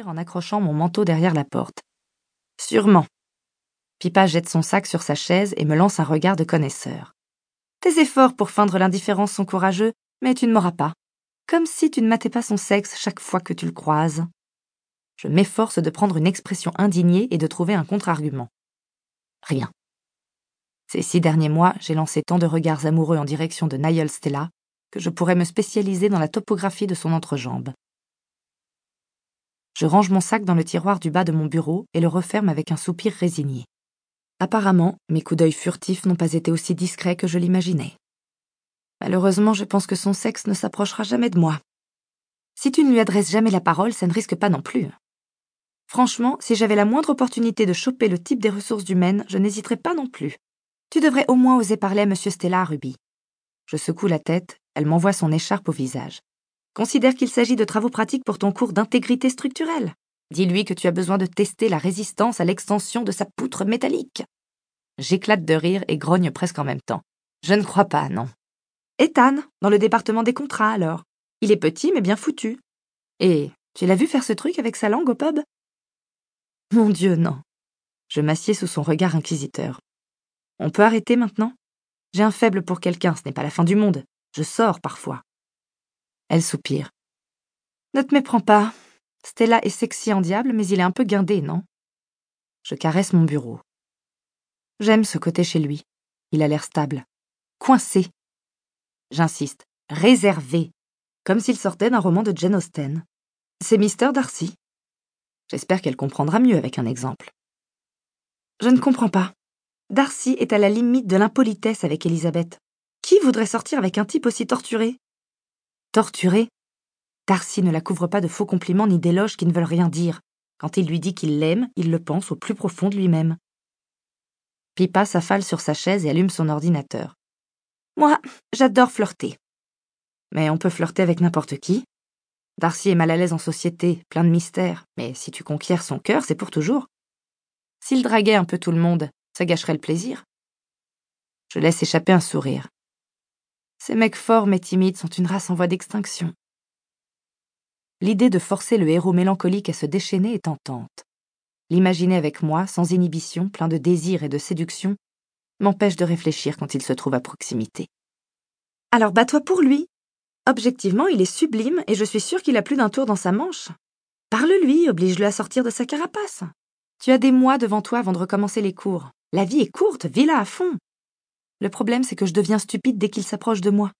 en accrochant mon manteau derrière la porte. Sûrement. Pipa jette son sac sur sa chaise et me lance un regard de connaisseur. Tes efforts pour feindre l'indifférence sont courageux, mais tu ne m'auras pas. Comme si tu ne matais pas son sexe chaque fois que tu le croises. Je m'efforce de prendre une expression indignée et de trouver un contre-argument. Rien. Ces six derniers mois, j'ai lancé tant de regards amoureux en direction de Niall Stella que je pourrais me spécialiser dans la topographie de son entrejambe. Je range mon sac dans le tiroir du bas de mon bureau et le referme avec un soupir résigné. Apparemment, mes coups d'œil furtifs n'ont pas été aussi discrets que je l'imaginais. Malheureusement, je pense que son sexe ne s'approchera jamais de moi. Si tu ne lui adresses jamais la parole, ça ne risque pas non plus. Franchement, si j'avais la moindre opportunité de choper le type des ressources humaines, je n'hésiterais pas non plus. Tu devrais au moins oser parler à M. Stella, Ruby. Je secoue la tête, elle m'envoie son écharpe au visage. Considère qu'il s'agit de travaux pratiques pour ton cours d'intégrité structurelle. Dis-lui que tu as besoin de tester la résistance à l'extension de sa poutre métallique. J'éclate de rire et grogne presque en même temps. Je ne crois pas, non. Ethan, dans le département des contrats, alors. Il est petit, mais bien foutu. Et tu l'as vu faire ce truc avec sa langue au pub? Mon Dieu, non. Je m'assieds sous son regard inquisiteur. On peut arrêter maintenant? J'ai un faible pour quelqu'un, ce n'est pas la fin du monde. Je sors parfois. Elle soupire. Ne te méprends pas. Stella est sexy en diable, mais il est un peu guindé, non? Je caresse mon bureau. J'aime ce côté chez lui. Il a l'air stable. Coincé. J'insiste. Réservé. Comme s'il sortait d'un roman de Jane Austen. C'est Mister Darcy. J'espère qu'elle comprendra mieux avec un exemple. Je ne comprends pas. Darcy est à la limite de l'impolitesse avec Elisabeth. Qui voudrait sortir avec un type aussi torturé? Torturé Darcy ne la couvre pas de faux compliments ni d'éloges qui ne veulent rien dire. Quand il lui dit qu'il l'aime, il le pense au plus profond de lui-même. Pipa s'affale sur sa chaise et allume son ordinateur. Moi, j'adore flirter. Mais on peut flirter avec n'importe qui. Darcy est mal à l'aise en société, plein de mystères, mais si tu conquiers son cœur, c'est pour toujours. S'il draguait un peu tout le monde, ça gâcherait le plaisir. Je laisse échapper un sourire. Ces mecs forts mais timides sont une race en voie d'extinction. L'idée de forcer le héros mélancolique à se déchaîner est tentante. L'imaginer avec moi, sans inhibition, plein de désir et de séduction, m'empêche de réfléchir quand il se trouve à proximité. Alors bats-toi pour lui. Objectivement, il est sublime et je suis sûre qu'il a plus d'un tour dans sa manche. Parle-lui, oblige-le à sortir de sa carapace. Tu as des mois devant toi avant de recommencer les cours. La vie est courte, vis-la à fond. Le problème, c'est que je deviens stupide dès qu'il s'approche de moi.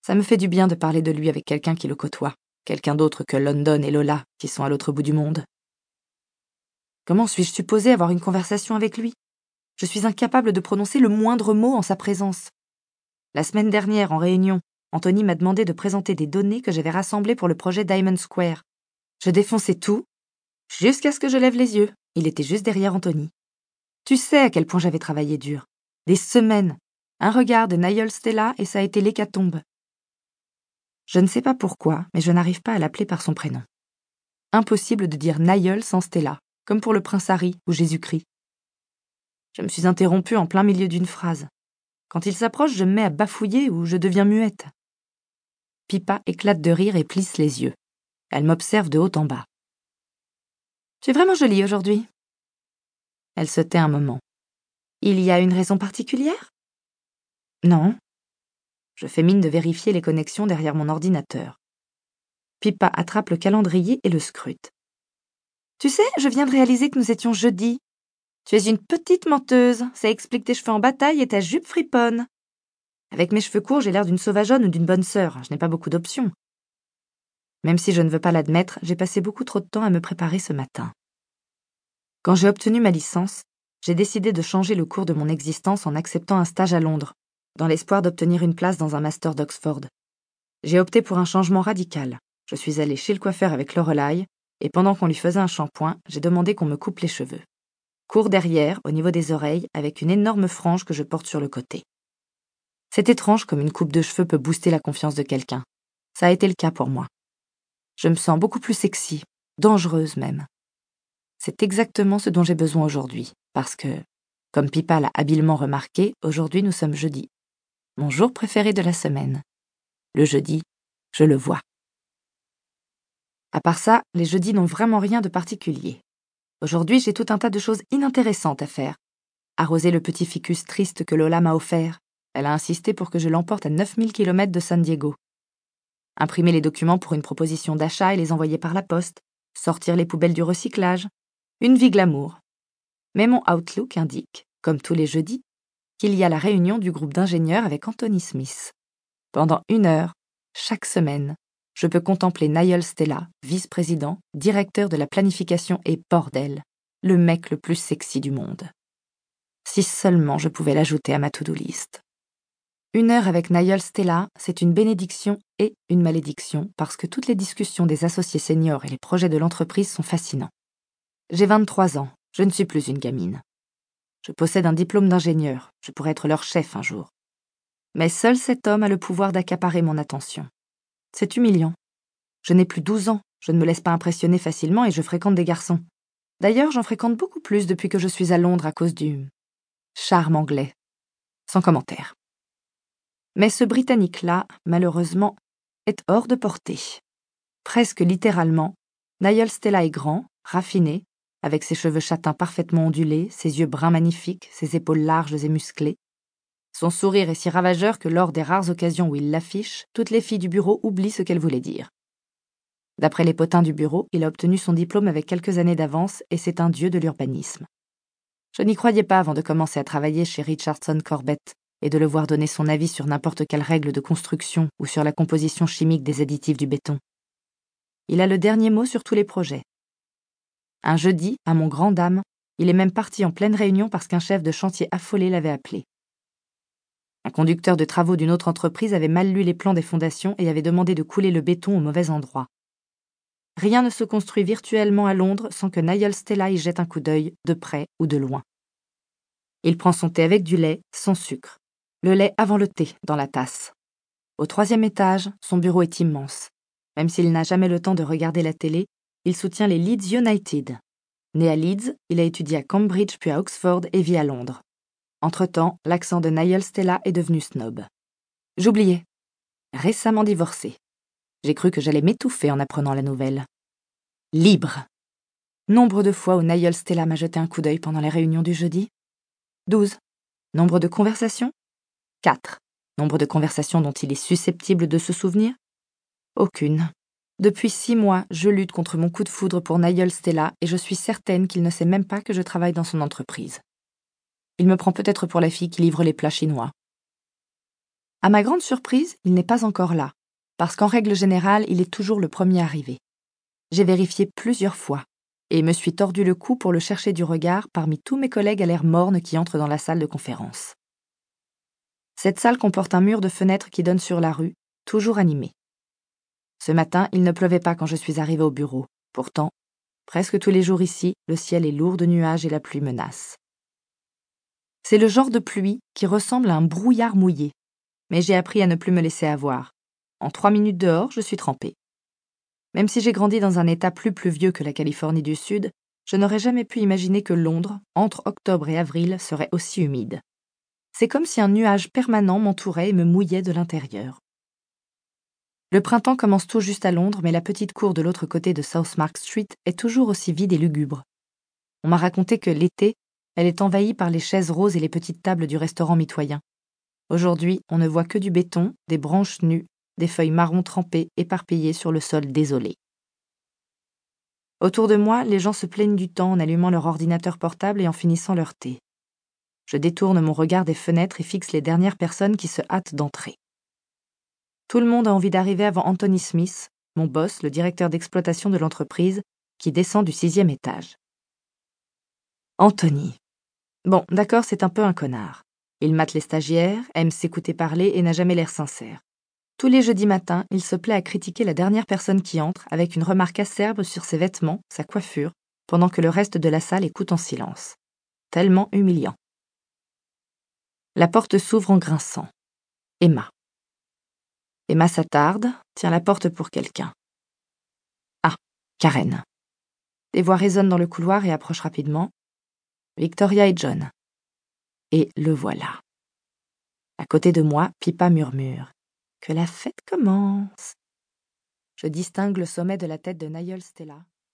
Ça me fait du bien de parler de lui avec quelqu'un qui le côtoie, quelqu'un d'autre que London et Lola, qui sont à l'autre bout du monde. Comment suis-je supposée avoir une conversation avec lui? Je suis incapable de prononcer le moindre mot en sa présence. La semaine dernière, en réunion, Anthony m'a demandé de présenter des données que j'avais rassemblées pour le projet Diamond Square. Je défonçais tout, jusqu'à ce que je lève les yeux. Il était juste derrière Anthony. Tu sais à quel point j'avais travaillé dur. Des semaines. Un regard de Niall Stella et ça a été l'hécatombe. Je ne sais pas pourquoi, mais je n'arrive pas à l'appeler par son prénom. Impossible de dire Niall sans Stella, comme pour le prince Harry ou Jésus-Christ. Je me suis interrompue en plein milieu d'une phrase. Quand il s'approche, je me mets à bafouiller ou je deviens muette. Pipa éclate de rire et plisse les yeux. Elle m'observe de haut en bas. Tu es vraiment jolie aujourd'hui? Elle se tait un moment. Il y a une raison particulière? Non. Je fais mine de vérifier les connexions derrière mon ordinateur. Pipa attrape le calendrier et le scrute. Tu sais, je viens de réaliser que nous étions jeudi. Tu es une petite menteuse, ça explique tes cheveux en bataille et ta jupe friponne. Avec mes cheveux courts, j'ai l'air d'une sauvageonne ou d'une bonne sœur, je n'ai pas beaucoup d'options. Même si je ne veux pas l'admettre, j'ai passé beaucoup trop de temps à me préparer ce matin. Quand j'ai obtenu ma licence, j'ai décidé de changer le cours de mon existence en acceptant un stage à Londres, dans l'espoir d'obtenir une place dans un master d'Oxford. J'ai opté pour un changement radical. Je suis allée chez le coiffeur avec Lorelai, et pendant qu'on lui faisait un shampoing, j'ai demandé qu'on me coupe les cheveux. Court derrière, au niveau des oreilles, avec une énorme frange que je porte sur le côté. C'est étrange comme une coupe de cheveux peut booster la confiance de quelqu'un. Ça a été le cas pour moi. Je me sens beaucoup plus sexy, dangereuse même. C'est exactement ce dont j'ai besoin aujourd'hui, parce que, comme Pipa l'a habilement remarqué, aujourd'hui nous sommes jeudi. Mon jour préféré de la semaine. Le jeudi, je le vois. À part ça, les jeudis n'ont vraiment rien de particulier. Aujourd'hui, j'ai tout un tas de choses inintéressantes à faire. Arroser le petit ficus triste que Lola m'a offert. Elle a insisté pour que je l'emporte à 9000 km de San Diego. Imprimer les documents pour une proposition d'achat et les envoyer par la poste. Sortir les poubelles du recyclage. Une vie glamour. Mais mon Outlook indique, comme tous les jeudis, qu'il y a la réunion du groupe d'ingénieurs avec Anthony Smith. Pendant une heure, chaque semaine, je peux contempler Niall Stella, vice-président, directeur de la planification et bordel, le mec le plus sexy du monde. Si seulement je pouvais l'ajouter à ma to-do list. Une heure avec Niall Stella, c'est une bénédiction et une malédiction parce que toutes les discussions des associés seniors et les projets de l'entreprise sont fascinants. J'ai 23 ans, je ne suis plus une gamine. Je possède un diplôme d'ingénieur, je pourrais être leur chef un jour. Mais seul cet homme a le pouvoir d'accaparer mon attention. C'est humiliant. Je n'ai plus 12 ans, je ne me laisse pas impressionner facilement et je fréquente des garçons. D'ailleurs, j'en fréquente beaucoup plus depuis que je suis à Londres à cause du charme anglais. Sans commentaire. Mais ce Britannique-là, malheureusement, est hors de portée. Presque littéralement, Niall Stella est grand, raffiné, avec ses cheveux châtains parfaitement ondulés, ses yeux bruns magnifiques, ses épaules larges et musclées. Son sourire est si ravageur que lors des rares occasions où il l'affiche, toutes les filles du bureau oublient ce qu'elle voulait dire. D'après les potins du bureau, il a obtenu son diplôme avec quelques années d'avance et c'est un dieu de l'urbanisme. Je n'y croyais pas avant de commencer à travailler chez Richardson Corbett et de le voir donner son avis sur n'importe quelle règle de construction ou sur la composition chimique des additifs du béton. Il a le dernier mot sur tous les projets. Un jeudi, à mon grand dame, il est même parti en pleine réunion parce qu'un chef de chantier affolé l'avait appelé. Un conducteur de travaux d'une autre entreprise avait mal lu les plans des fondations et avait demandé de couler le béton au mauvais endroit. Rien ne se construit virtuellement à Londres sans que Niall Stella y jette un coup d'œil, de près ou de loin. Il prend son thé avec du lait, sans sucre. Le lait avant le thé, dans la tasse. Au troisième étage, son bureau est immense. Même s'il n'a jamais le temps de regarder la télé, il soutient les Leeds United. Né à Leeds, il a étudié à Cambridge puis à Oxford et vit à Londres. Entre-temps, l'accent de Niall Stella est devenu snob. J'oubliais. Récemment divorcé. J'ai cru que j'allais m'étouffer en apprenant la nouvelle. Libre. Nombre de fois où Niall Stella m'a jeté un coup d'œil pendant les réunions du jeudi 12. Nombre de conversations 4. Nombre de conversations dont il est susceptible de se souvenir Aucune. Depuis six mois, je lutte contre mon coup de foudre pour Niall Stella et je suis certaine qu'il ne sait même pas que je travaille dans son entreprise. Il me prend peut-être pour la fille qui livre les plats chinois. À ma grande surprise, il n'est pas encore là, parce qu'en règle générale, il est toujours le premier arrivé. J'ai vérifié plusieurs fois, et me suis tordu le cou pour le chercher du regard parmi tous mes collègues à l'air morne qui entrent dans la salle de conférence. Cette salle comporte un mur de fenêtres qui donne sur la rue, toujours animé. Ce matin, il ne pleuvait pas quand je suis arrivé au bureau. Pourtant, presque tous les jours ici, le ciel est lourd de nuages et la pluie menace. C'est le genre de pluie qui ressemble à un brouillard mouillé. Mais j'ai appris à ne plus me laisser avoir. En trois minutes dehors, je suis trempée. Même si j'ai grandi dans un état plus pluvieux que la Californie du Sud, je n'aurais jamais pu imaginer que Londres, entre octobre et avril, serait aussi humide. C'est comme si un nuage permanent m'entourait et me mouillait de l'intérieur. Le printemps commence tout juste à Londres, mais la petite cour de l'autre côté de South Mark Street est toujours aussi vide et lugubre. On m'a raconté que l'été, elle est envahie par les chaises roses et les petites tables du restaurant mitoyen. Aujourd'hui, on ne voit que du béton, des branches nues, des feuilles marron trempées éparpillées sur le sol désolé. Autour de moi, les gens se plaignent du temps en allumant leur ordinateur portable et en finissant leur thé. Je détourne mon regard des fenêtres et fixe les dernières personnes qui se hâtent d'entrer. Tout le monde a envie d'arriver avant Anthony Smith, mon boss, le directeur d'exploitation de l'entreprise, qui descend du sixième étage. Anthony. Bon, d'accord, c'est un peu un connard. Il mate les stagiaires, aime s'écouter parler et n'a jamais l'air sincère. Tous les jeudis matins, il se plaît à critiquer la dernière personne qui entre avec une remarque acerbe sur ses vêtements, sa coiffure, pendant que le reste de la salle écoute en silence. Tellement humiliant. La porte s'ouvre en grinçant. Emma. Emma s'attarde, tient la porte pour quelqu'un. Ah, Karen. Des voix résonnent dans le couloir et approchent rapidement. Victoria et John. Et le voilà. À côté de moi, Pipa murmure. Que la fête commence. Je distingue le sommet de la tête de Nigel Stella,